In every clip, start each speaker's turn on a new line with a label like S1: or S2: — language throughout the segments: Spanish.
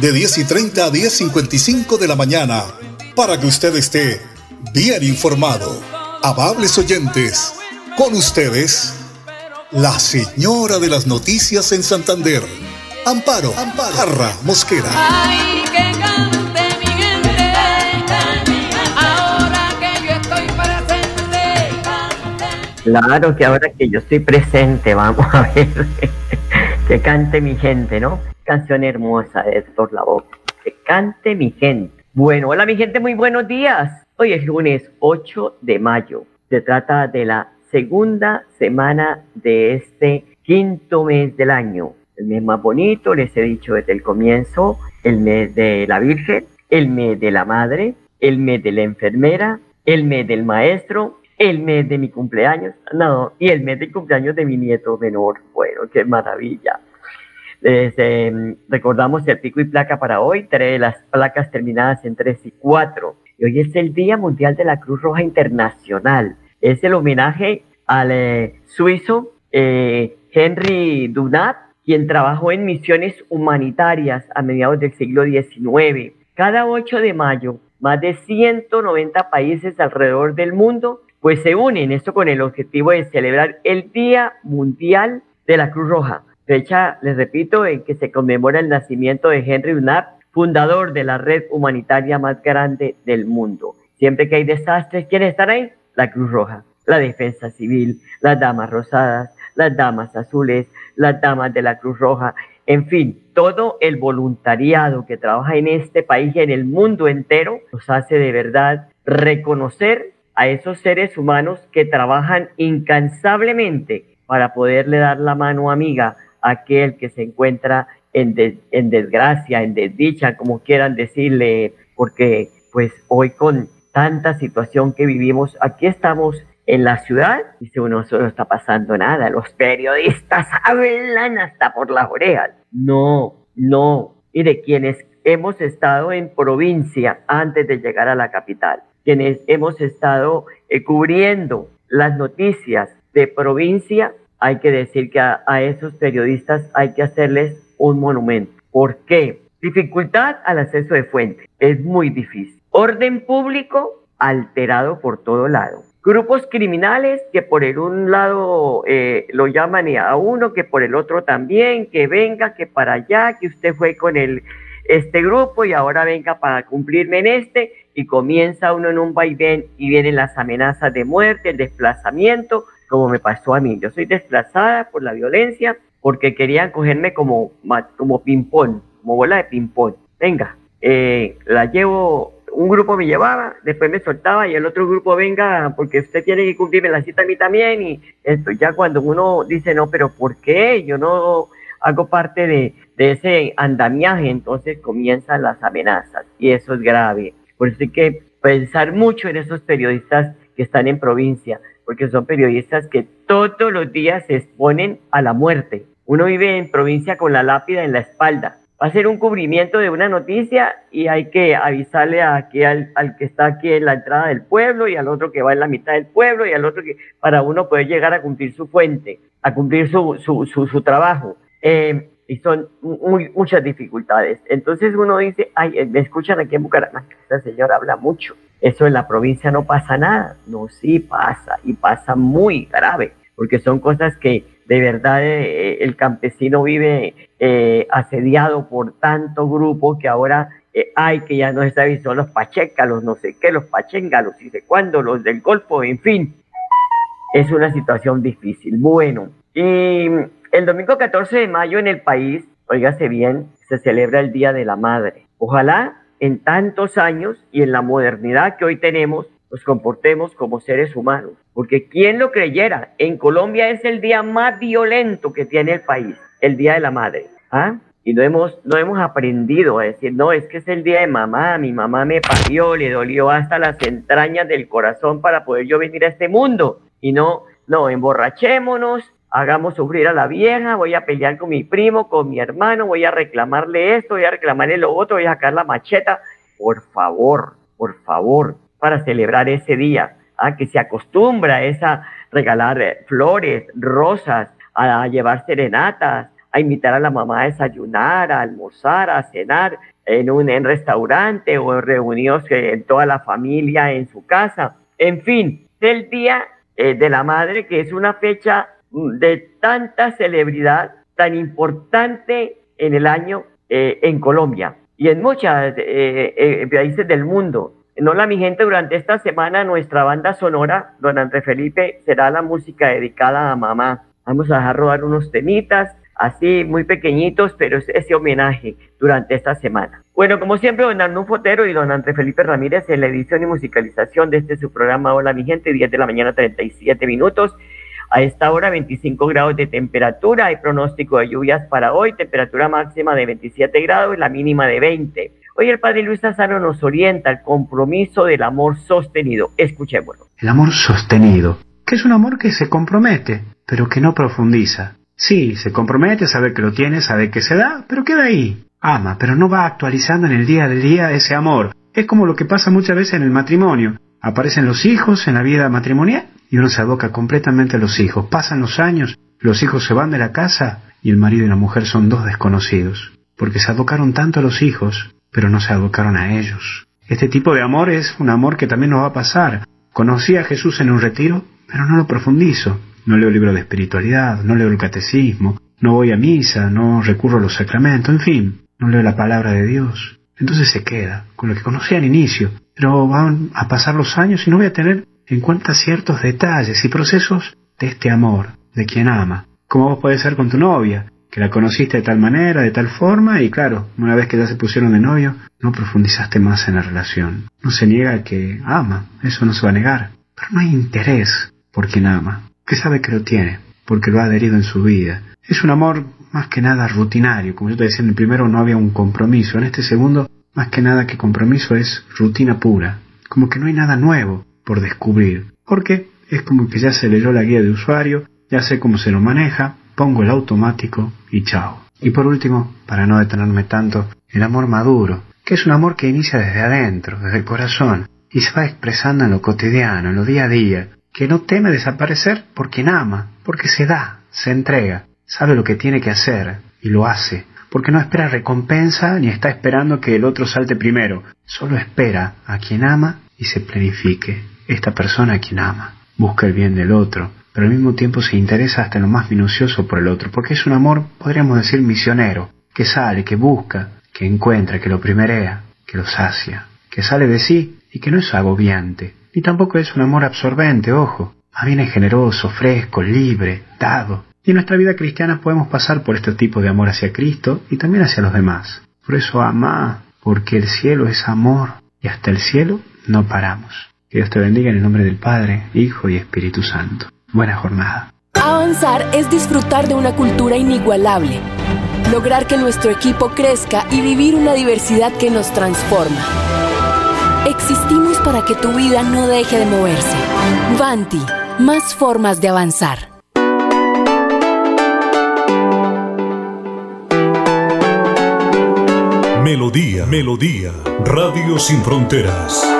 S1: de 10 y 30 a 10.55 de la mañana, para que usted esté bien informado. Amables oyentes, con ustedes, la señora de las noticias en Santander, Amparo, Amparo Mosquera. Ay, que cante mi gente,
S2: ahora que yo estoy presente. Claro que ahora que yo estoy presente, vamos a ver, que cante mi gente, ¿no? Canción hermosa de Héctor Lavoe. Que cante mi gente. Bueno, hola mi gente, muy buenos días. Hoy es lunes 8 de mayo. Se trata de la segunda semana de este quinto mes del año. El mes más bonito, les he dicho desde el comienzo, el mes de la Virgen, el mes de la Madre, el mes de la enfermera, el mes del maestro, el mes de mi cumpleaños, no, y el mes de cumpleaños de mi nieto menor. Bueno, qué maravilla. Em, recordamos el pico y placa para hoy, tres las placas terminadas en 3 y 4. Y hoy es el Día Mundial de la Cruz Roja Internacional. Es el homenaje al eh, suizo eh, Henry Dunat, quien trabajó en misiones humanitarias a mediados del siglo XIX. Cada 8 de mayo, más de 190 países alrededor del mundo pues se unen esto con el objetivo de celebrar el Día Mundial de la Cruz Roja fecha, les repito, en que se conmemora el nacimiento de Henry Dunant, fundador de la red humanitaria más grande del mundo. Siempre que hay desastres, ¿quiénes están ahí? La Cruz Roja, la Defensa Civil, las Damas Rosadas, las Damas Azules, las Damas de la Cruz Roja, en fin, todo el voluntariado que trabaja en este país y en el mundo entero nos hace de verdad reconocer a esos seres humanos que trabajan incansablemente para poderle dar la mano amiga aquel que se encuentra en, desgracia, en desdicha, como quieran decirle, porque pues hoy con tanta situación que vivimos, aquí estamos en la ciudad, dice uno, no está pasando nada, los periodistas hablan hasta por las orejas. No, no. Y de quienes hemos estado en provincia antes de llegar a la capital, quienes hemos estado eh, cubriendo las noticias de provincia, hay que decir que a, esos periodistas hay que hacerles un monumento. ¿Por qué? Dificultad al acceso de fuente. Es muy difícil. Orden público alterado por todo lado. Grupos criminales que por el un lado eh, lo llaman a uno, que por el otro también, que venga, que para allá, que usted fue con el, este grupo y ahora venga para cumplirme en este, y comienza uno en un vaivén y vienen las amenazas de muerte, el desplazamiento, como me pasó a mí. Yo soy desplazada por la violencia porque querían cogerme como, como ping-pong, como bola de ping-pong. Venga, eh, la llevo, un grupo me llevaba, después me soltaba y el otro grupo venga porque usted tiene que cumplirme la cita a mí también. Y esto ya cuando uno dice, no, pero ¿por qué? Yo no hago parte de, de ese andamiaje, entonces comienzan las amenazas y eso es grave. Por eso hay que pensar mucho en esos periodistas que están en provincia, porque son periodistas que todos los días se exponen a la muerte. Uno vive en provincia con la lápida en la espalda. Va a ser un cubrimiento de una noticia y hay que avisarle aquí al, que está aquí en la entrada del pueblo y al otro que va en la mitad del pueblo y al otro que para uno poder llegar a cumplir su fuente, a cumplir su, su, su, trabajo. Eh, y son muy, muchas dificultades. Entonces uno dice, ay, me escuchan aquí en Bucaramanga, esta señora habla mucho. Eso en la provincia no pasa nada. No, sí pasa y pasa muy grave, porque son cosas que de verdad eh, el campesino vive eh, asediado por tanto grupo que ahora eh, hay que ya no se sabe son los pachecalos, no sé qué, los pachéngalos, y de cuándo, los del Golfo, en fin. Es una situación difícil. Bueno, y el domingo 14 de mayo en el país, oígase bien, se celebra el Día de la Madre. Ojalá en tantos años y en la modernidad que hoy tenemos, nos comportemos como seres humanos. Porque quien lo creyera, en Colombia es el día más violento que tiene el país, el Día de la Madre. ¿Ah? y no hemos, no hemos aprendido a decir, no, es que es el día de mamá, mi mamá me parió, le dolió hasta las entrañas del corazón para poder yo venir a este mundo. Y no, no, emborrachémonos, hagamos sufrir a la vieja, voy a pelear con mi primo, con mi hermano, voy a reclamarle esto, voy a reclamarle lo otro, voy a sacar la macheta. Por favor, por favor, para celebrar ese día, a que se acostumbra a esa regalar eh, flores, rosas, a llevar serenatas, a invitar a la mamá a desayunar, a almorzar, a cenar en un en restaurante o reunidos en toda la familia en su casa. En fin, del Día eh, de la Madre, que es una fecha de tanta celebridad, tan importante en el año eh, en Colombia y en muchos eh, países del mundo. No la mi gente, durante esta semana nuestra banda sonora, don André Felipe, será la música dedicada a mamá. Vamos a dejar rodar unos temitas así muy pequeñitos, pero ese homenaje durante esta semana. Bueno, como siempre, don Arnulfo Fotero y don André Felipe Ramírez en la edición y musicalización de este su programa Hola mi gente, 10 de la mañana 37 minutos. A esta hora 25 grados de temperatura, hay pronóstico de lluvias para hoy, temperatura máxima de 27 grados y la mínima de 20. Hoy el padre Luis Azaro nos orienta al compromiso del amor sostenido. Escuchémoslo.
S3: El amor sostenido, que es un amor que se compromete, pero que no profundiza Sí, se compromete, sabe que lo tiene, sabe que se da, pero queda ahí. Ama, pero no va actualizando en el día a día ese amor. Es como lo que pasa muchas veces en el matrimonio. Aparecen los hijos en la vida matrimonial y uno se aboca completamente a los hijos. Pasan los años, los hijos se van de la casa y el marido y la mujer son dos desconocidos. Porque se abocaron tanto a los hijos, pero no se abocaron a ellos. Este tipo de amor es un amor que también nos va a pasar. Conocí a Jesús en un retiro, pero no lo profundizo no leo libros de espiritualidad, no leo el catecismo, no voy a misa, no recurro a los sacramentos, en fin, no leo la palabra de Dios. Entonces se queda con lo que conocí al inicio, pero van a pasar los años y no voy a tener en ciertos detalles y procesos de este amor, de quien ama. Como vos ser con tu novia, que la conociste de tal manera, de tal forma, y claro, una vez que ya se pusieron de novio, no profundizaste más en la relación. No se niega que ama, eso no se va a negar, pero no hay interés por quien ama que sabe que lo tiene, porque lo ha adherido en su vida. Es un amor más que nada rutinario, como yo te decía en el primero no había un compromiso, en este segundo más que nada que compromiso es rutina pura, como que no hay nada nuevo por descubrir, porque es como que ya se leyó la guía de usuario, ya sé cómo se lo maneja, pongo el automático y chao. Y por último, para no detenerme tanto, el amor maduro, que es un amor que inicia desde adentro, desde el corazón, y se va expresando en lo cotidiano, en lo día a día, que no teme desaparecer por quien ama, porque se da, se entrega, sabe lo que tiene que hacer y lo hace, porque no espera recompensa ni está esperando que el otro salte primero, solo espera a quien ama y se planifique. Esta persona a quien ama, busca el bien del otro, pero al mismo tiempo se interesa hasta en lo más minucioso por el otro, porque es un amor, podríamos decir, misionero, que sale, que busca, que encuentra, que lo primerea, que lo sacia, que sale de sí y que no es agobiante, ni tampoco es un amor absorbente, ojo. Más bien es generoso, fresco, libre, dado. Y en nuestra vida cristiana podemos pasar por este tipo de amor hacia Cristo y también hacia los demás. Por eso ama, porque el cielo es amor y hasta el cielo no paramos. Que Dios te bendiga en el nombre del Padre, Hijo y Espíritu Santo. Buena jornada.
S4: Avanzar es disfrutar de una cultura inigualable, lograr que nuestro equipo crezca y vivir una diversidad que nos transforma. Existimos para que tu vida no deje de moverse. Vanti, más formas de avanzar.
S1: Melodía, Melodía, Radio Sin Fronteras.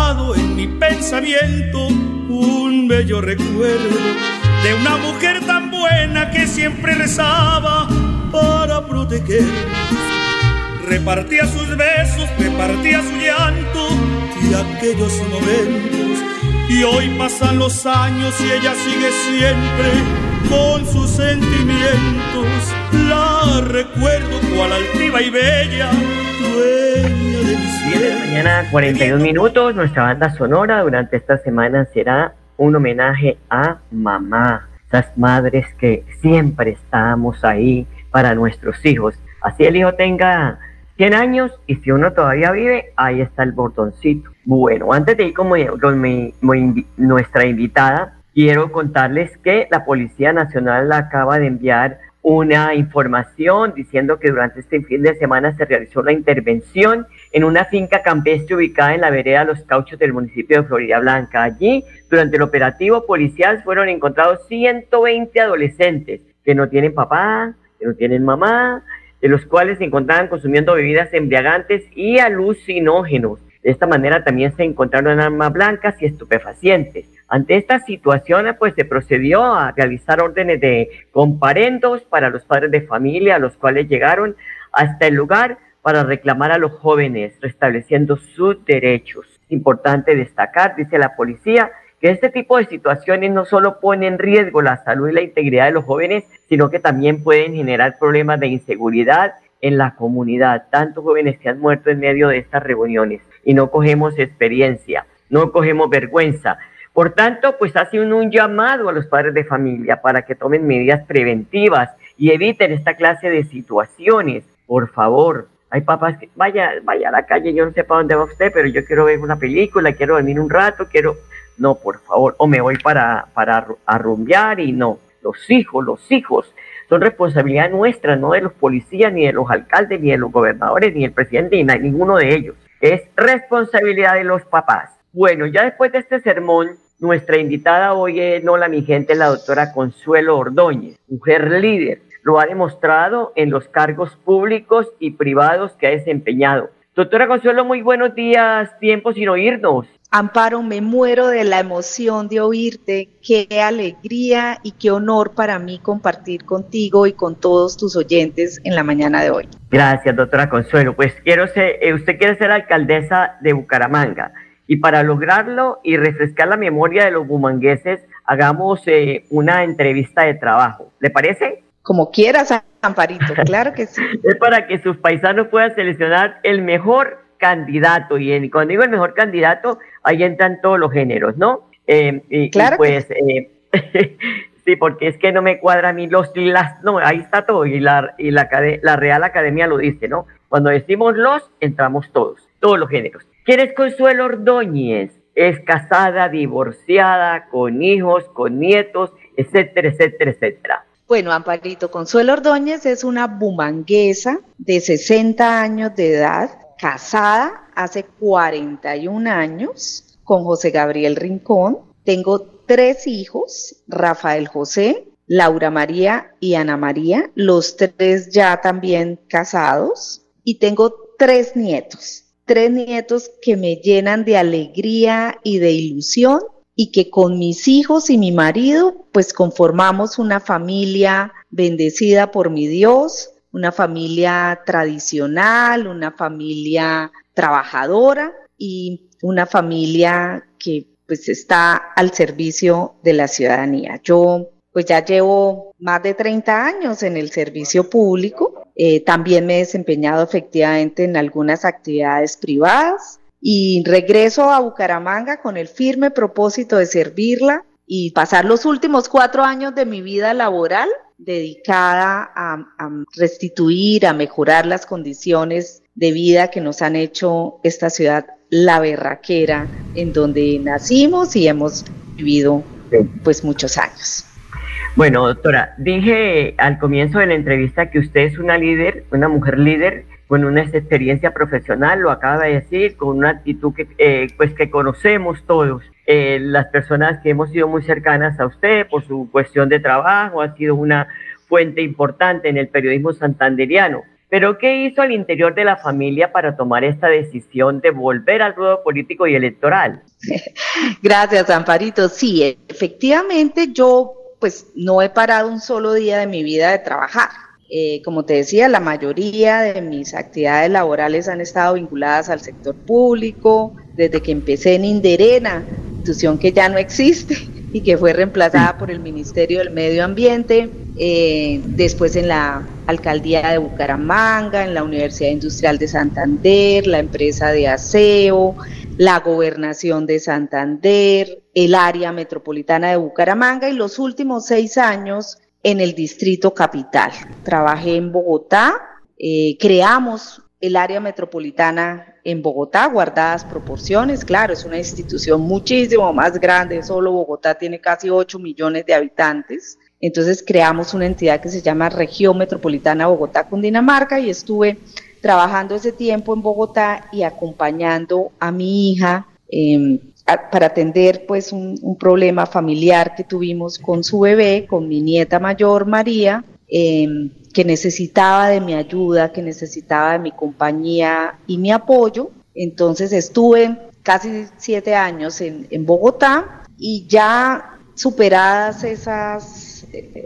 S5: pensamiento un bello recuerdo de una mujer tan buena que siempre rezaba para proteger. Repartía sus besos, repartía su llanto y aquellos momentos. Y hoy pasan los años y ella sigue siempre con sus sentimientos. La recuerdo cual altiva y bella, dueña de mi
S2: de mañana, 41 minutos. Nuestra banda sonora durante esta semana será un homenaje a mamá, esas madres que siempre estamos ahí para nuestros hijos. Así el hijo tenga 100 años y si uno todavía vive, ahí está el botoncito. Bueno, antes de ir con, nuestra invitada, quiero contarles que la Policía Nacional acaba de enviar una información diciendo que durante este fin de semana se realizó la intervención en una finca campestre ubicada en la vereda Los Cauchos del municipio de Florida Blanca. Allí, durante el operativo policial, fueron encontrados 120 adolescentes que no tienen papá, que no tienen mamá, de los cuales se encontraban consumiendo bebidas embriagantes y alucinógenos. De esta manera también se encontraron armas blancas y estupefacientes. Ante esta situación, pues se procedió a realizar órdenes de comparendos para los padres de familia, a los cuales llegaron hasta el lugar para reclamar a los jóvenes, restableciendo sus derechos. Importante destacar, dice la policía, que este tipo de situaciones no solo ponen en riesgo la salud y la integridad de los jóvenes, sino que también pueden generar problemas de inseguridad en la comunidad. Tantos jóvenes que han muerto en medio de estas reuniones y no cogemos experiencia, no cogemos vergüenza. Por tanto, pues hace un, llamado a los padres de familia para que tomen medidas preventivas y eviten esta clase de situaciones. Por favor, hay papás que vaya, vaya a la calle, yo no sé para dónde va usted, pero yo quiero ver una película, quiero dormir un rato, quiero, no, por favor, o me voy para, para arrumbear y no. Los hijos, los hijos son responsabilidad nuestra, no de los policías, ni de los alcaldes, ni de los gobernadores, ni del presidente, ni de ninguno de ellos. Es responsabilidad de los papás. Bueno, ya después de este sermón, nuestra invitada hoy es, no la mi gente, la doctora Consuelo Ordóñez, mujer líder lo ha demostrado en los cargos públicos y privados que ha desempeñado. Doctora Consuelo, muy buenos días, tiempo sin oírnos.
S6: Amparo, me muero de la emoción de oírte. Qué alegría y qué honor para mí compartir contigo y con todos tus oyentes en la mañana de hoy.
S2: Gracias, doctora Consuelo. Pues quiero ser, eh, usted quiere ser alcaldesa de Bucaramanga. Y para lograrlo y refrescar la memoria de los bumangueses, hagamos eh, una entrevista de trabajo. ¿Le parece?
S6: Como quieras, Amparito, claro que sí.
S2: es para que sus paisanos puedan seleccionar el mejor candidato. Y cuando digo el mejor candidato, ahí entran todos los géneros, ¿no?
S6: Eh, y, claro.
S2: pues, eh, sí, porque es que no me cuadra a mí los, las, no, ahí está todo. Y la, y la, la Real Academia lo dice, ¿no? Cuando decimos los, entramos todos, todos los géneros. ¿Quién es Consuelo Ordóñez? Es casada, divorciada, con hijos, con nietos, etcétera, etcétera, etcétera.
S6: Bueno, Amparito Consuelo Ordóñez es una bumanguesa de 60 años de edad, casada hace 41 años con José Gabriel Rincón. Tengo tres hijos, Rafael José, Laura María y Ana María, los tres ya también casados. Y tengo tres nietos, tres nietos que me llenan de alegría y de ilusión y que con mis hijos y mi marido pues conformamos una familia bendecida por mi Dios, una familia tradicional, una familia trabajadora y una familia que pues está al servicio de la ciudadanía. Yo pues ya llevo más de 30 años en el servicio público, eh, también me he desempeñado efectivamente en algunas actividades privadas y regreso a Bucaramanga con el firme propósito de servirla y pasar los últimos cuatro años de mi vida laboral dedicada a, restituir, a mejorar las condiciones de vida que nos han hecho esta ciudad la berraquera en donde nacimos y hemos vivido pues muchos años.
S2: Bueno, doctora, dije al comienzo de la entrevista que usted es una líder, una mujer líder con una experiencia profesional, lo acaba de decir, con una actitud que, eh, pues que conocemos todos. Eh, las personas que hemos sido muy cercanas a usted por su cuestión de trabajo, ha sido una fuente importante en el periodismo santanderiano. Pero ¿qué hizo al interior de la familia para tomar esta decisión de volver al ruedo político y electoral?
S6: Gracias, Amparito. Sí, efectivamente yo pues no he parado un solo día de mi vida de trabajar. Eh, como te decía, la mayoría de mis actividades laborales han estado vinculadas al sector público, desde que empecé en Inderena, institución que ya no existe y que fue reemplazada por el Ministerio del Medio Ambiente, eh, después en la Alcaldía de Bucaramanga, en la Universidad Industrial de Santander, la empresa de aseo, la Gobernación de Santander, el área metropolitana de Bucaramanga y los últimos seis años en el Distrito Capital. Trabajé en Bogotá, eh, creamos el área metropolitana en Bogotá, guardadas proporciones, claro, es una institución muchísimo más grande, solo Bogotá tiene casi 8 millones de habitantes, entonces creamos una entidad que se llama Región Metropolitana Bogotá-Cundinamarca y estuve trabajando ese tiempo en Bogotá y acompañando a mi hija em, para atender pues un, problema familiar que tuvimos con su bebé, con mi nieta mayor María, em, que necesitaba de mi ayuda, que necesitaba de mi compañía y mi apoyo. Entonces estuve casi siete años en, Bogotá y ya superadas esas,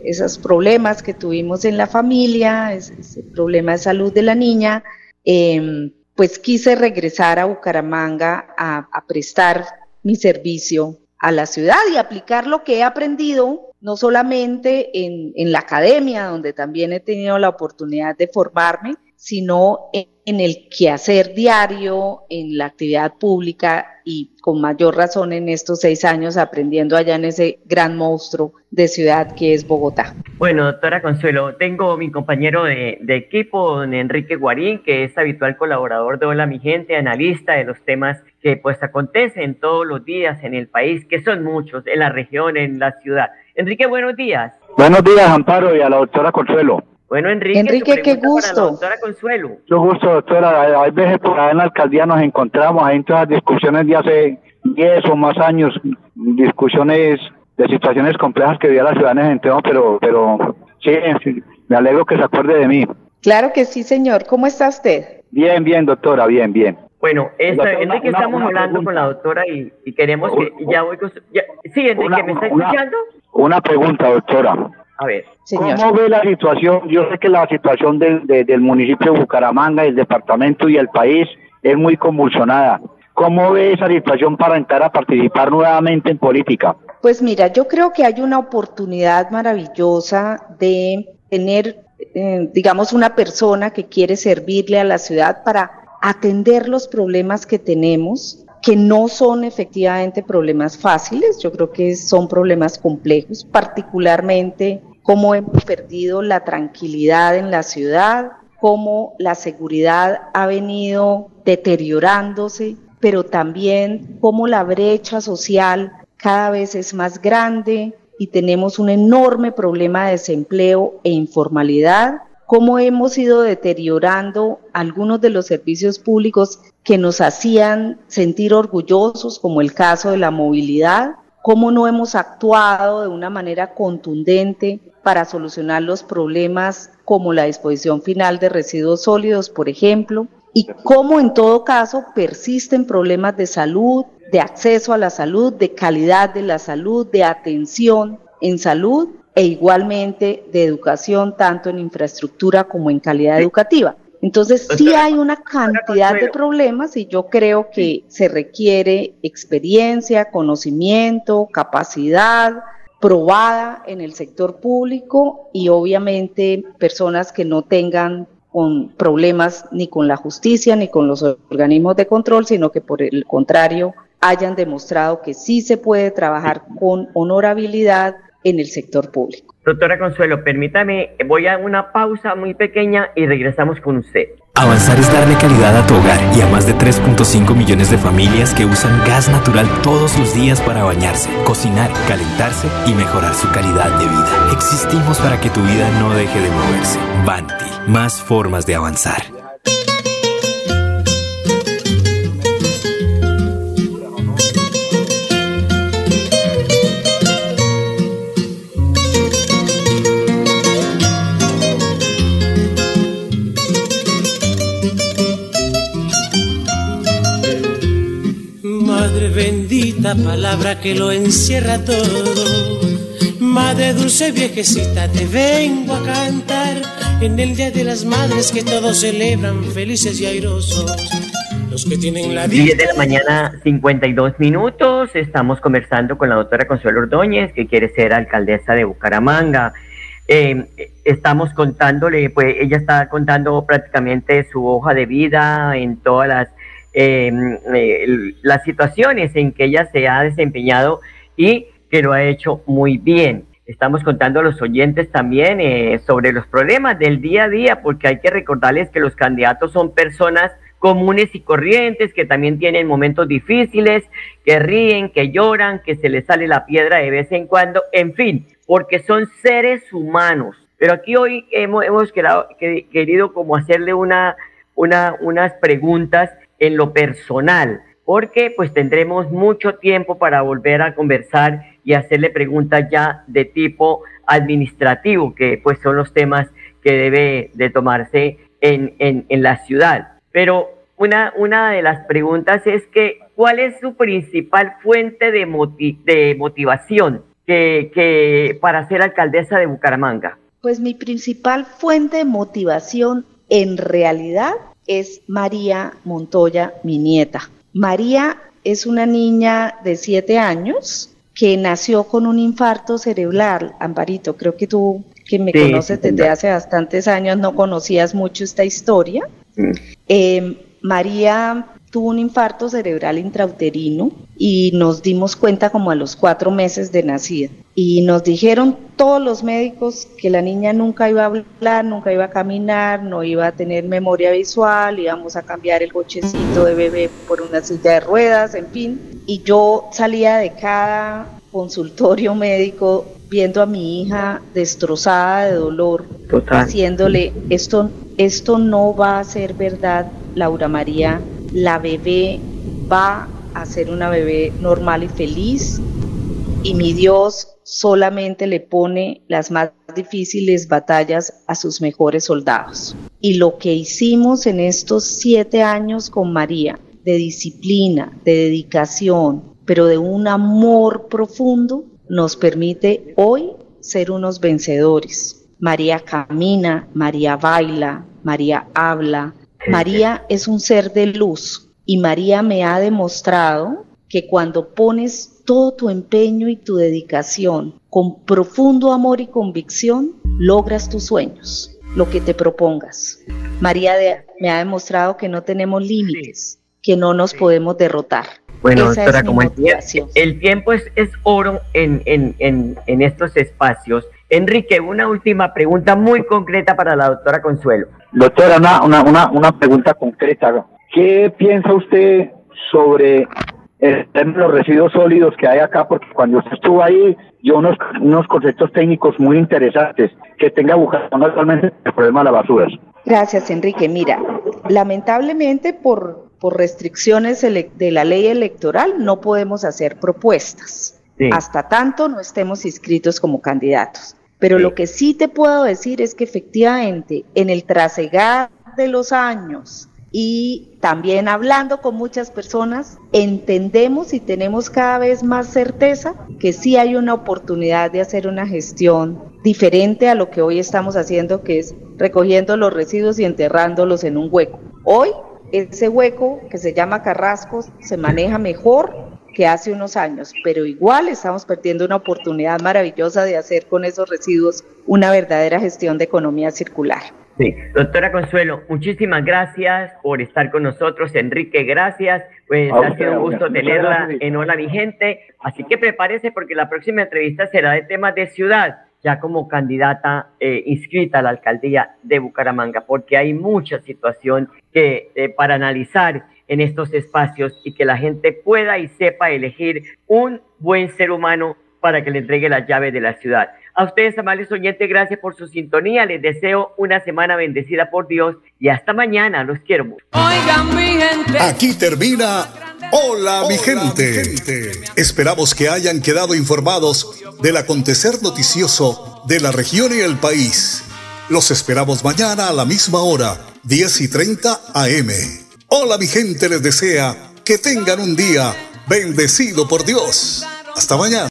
S6: esos problemas que tuvimos en la familia, ese, problema de salud de la niña, em, pues quise regresar a Bucaramanga a, prestar mi servicio a la ciudad y aplicar lo que he aprendido, no solamente en, en, la academia, donde también he tenido la oportunidad de formarme, sino en, en el quehacer diario, en la actividad pública y con mayor razón en estos seis años aprendiendo allá en ese gran monstruo de ciudad que es Bogotá.
S2: Bueno, doctora Consuelo, tengo mi compañero de, de equipo, don Enrique Guarín, que es habitual colaborador de Hola Mi Gente, analista de los temas que pues acontecen todos los días en el país, que son muchos, en la región, en la ciudad. Enrique, buenos días.
S7: Buenos días, Amparo, y a la doctora Consuelo.
S6: Bueno, Enrique, Enrique qué gusto.
S2: doctora Consuelo.
S7: Mucho gusto, doctora. Hay veces por ahí en la alcaldía nos encontramos, hay todas las discusiones de hace 10 o más años, discusiones de situaciones complejas que vivía la ciudadanía en tema, pero, pero sí, me alegro que se acuerde de mí.
S6: Claro que sí, señor. ¿Cómo está usted?
S7: Bien, bien, doctora, bien, bien.
S2: Bueno, esta, Enrique, estamos hablando con la doctora y, queremos que ya voy con Sí, Enrique, ¿me está escuchando?
S7: Una pregunta, doctora.
S2: A ver.
S7: ¿Cómo ve la situación? Yo sé que la situación del, del municipio de Bucaramanga, el departamento y el país es muy convulsionada. ¿Cómo ve esa situación para entrar a participar nuevamente en política?
S6: Pues mira, yo creo que hay una oportunidad maravillosa de tener, eh, digamos, una persona que quiere servirle a la ciudad para atender los problemas que tenemos, que no son efectivamente problemas fáciles, yo creo que son problemas complejos, particularmente cómo hemos perdido la tranquilidad en la ciudad, cómo la seguridad ha venido deteriorándose, pero también cómo la brecha social cada vez es más grande y tenemos un enorme problema de desempleo e informalidad cómo hemos ido deteriorando algunos de los servicios públicos que nos hacían sentir orgullosos, como el caso de la movilidad, cómo no hemos actuado de una manera contundente para solucionar los problemas como la disposición final de residuos sólidos, por ejemplo, y cómo en todo caso persisten problemas de salud, de acceso a la salud, de calidad de la salud, de atención en salud e igualmente de educación, tanto en infraestructura como en calidad educativa. Entonces sí hay una cantidad de problemas y yo creo que se requiere experiencia, conocimiento, capacidad probada en el sector público y obviamente personas que no tengan con problemas ni con la justicia ni con los organismos de control, sino que por el contrario hayan demostrado que sí se puede trabajar con honorabilidad, en el sector público.
S2: Doctora Consuelo, permítame, voy a una pausa muy pequeña y regresamos con usted.
S8: Avanzar es darle calidad a tu hogar y a más de 3.5 millones de familias que usan gas natural todos los días para bañarse, cocinar, calentarse y mejorar su calidad de vida. Existimos para que tu vida no deje de moverse. Banti, más formas de avanzar.
S9: La palabra que lo encierra todo. Madre dulce viejecita, te vengo a cantar en el Día de las Madres que todos celebran felices y airosos. Los que tienen la
S2: 10 de la mañana, 52 minutos. Estamos conversando con la doctora Consuelo Ordóñez, que quiere ser alcaldesa de Bucaramanga. Eh, estamos contándole, pues ella está contando prácticamente su hoja de vida en todas las, em, eh, las situaciones en que ella se ha desempeñado y que lo ha hecho muy bien. Estamos contando a los oyentes también eh, sobre los problemas del día a día, porque hay que recordarles que los candidatos son personas comunes y corrientes que también tienen momentos difíciles, que ríen, que lloran, que se les sale la piedra de vez en cuando, en fin, porque son seres humanos. Pero aquí hoy hemos, querido como hacerle una, una, unas preguntas en lo personal, porque pues tendremos mucho tiempo para volver a conversar y hacerle preguntas ya de tipo administrativo, que pues son los temas que debe de tomarse en, en, la ciudad. Pero una, una de las preguntas es que, ¿cuál es su principal fuente de, de motivación que, que para ser alcaldesa de Bucaramanga?
S6: Pues mi principal fuente de motivación en realidad es María Montoya, mi nieta. María es una niña de siete años que nació con un infarto cerebral. Amparito, creo que tú que me conoces desde hace bastantes años no conocías mucho esta historia. Eh, María tuvo un infarto cerebral intrauterino y nos dimos cuenta como a los cuatro meses de nacida. Y nos dijeron todos los médicos que la niña nunca iba a hablar, nunca iba a caminar, no iba a tener memoria visual, íbamos a cambiar el cochecito de bebé por una silla de ruedas, en fin. Y yo salía de cada consultorio médico viendo a mi hija destrozada de dolor, haciéndole esto, esto no va a ser verdad, Laura María, la bebé va a ser una bebé normal y feliz y mi Dios solamente le pone las más difíciles batallas a sus mejores soldados. Y lo que hicimos en estos siete años con María, de disciplina, de dedicación, pero de un amor profundo, nos permite hoy ser unos vencedores. María camina, María baila, María habla, María es un ser de luz y María me ha demostrado que cuando pones todo tu empeño y tu dedicación con profundo amor y convicción, logras tus sueños, lo que te propongas. María me ha demostrado que no tenemos límites, que no nos podemos derrotar.
S2: Bueno, doctora, como el, el, tiempo es, es oro en, en, en, en estos espacios, Enrique, una última pregunta muy concreta para la doctora Consuelo.
S7: Doctora, una, una, una, pregunta concreta. ¿Qué piensa usted sobre los residuos sólidos que hay acá? Porque cuando usted estuvo ahí, yo unos, unos conceptos técnicos muy interesantes que tenga Bucaramanga actualmente el problema de las basuras.
S6: Gracias, Enrique. Mira, lamentablemente por, por restricciones de la ley electoral no podemos hacer propuestas. Hasta tanto no estemos inscritos como candidatos. Pero lo que sí te puedo decir es que efectivamente en el trasegar de los años y también hablando con muchas personas, entendemos y tenemos cada vez más certeza que sí hay una oportunidad de hacer una gestión diferente a lo que hoy estamos haciendo, que es recogiendo los residuos y enterrándolos en un hueco. Hoy ese hueco que se llama Carrascos se maneja mejor que hace unos años, pero igual estamos perdiendo una oportunidad maravillosa de hacer con esos residuos una verdadera gestión de economía circular.
S2: Sí, doctora Consuelo, muchísimas gracias por estar con nosotros. Enrique, gracias. Pues ha sido un gusto tenerla en Hola Vigente. Así que prepárese porque la próxima entrevista será de temas de ciudad, ya como candidata eh, inscrita a la alcaldía de Bucaramanga, porque hay mucha situación que eh, para analizar en estos espacios y que la gente pueda y sepa elegir un buen ser humano para que le entregue las llaves de la ciudad. A ustedes, amables oyentes, gracias por su sintonía. Les deseo una semana bendecida por Dios y hasta mañana. Los quiero mucho.
S1: Aquí termina Hola, mi, gente. mi gente. Esperamos que hayan quedado informados del acontecer noticioso de la región y el país. Los esperamos mañana a la misma hora, 10 y 30 AM. Hola mi gente les desea que tengan un día bendecido por Dios. Hasta mañana.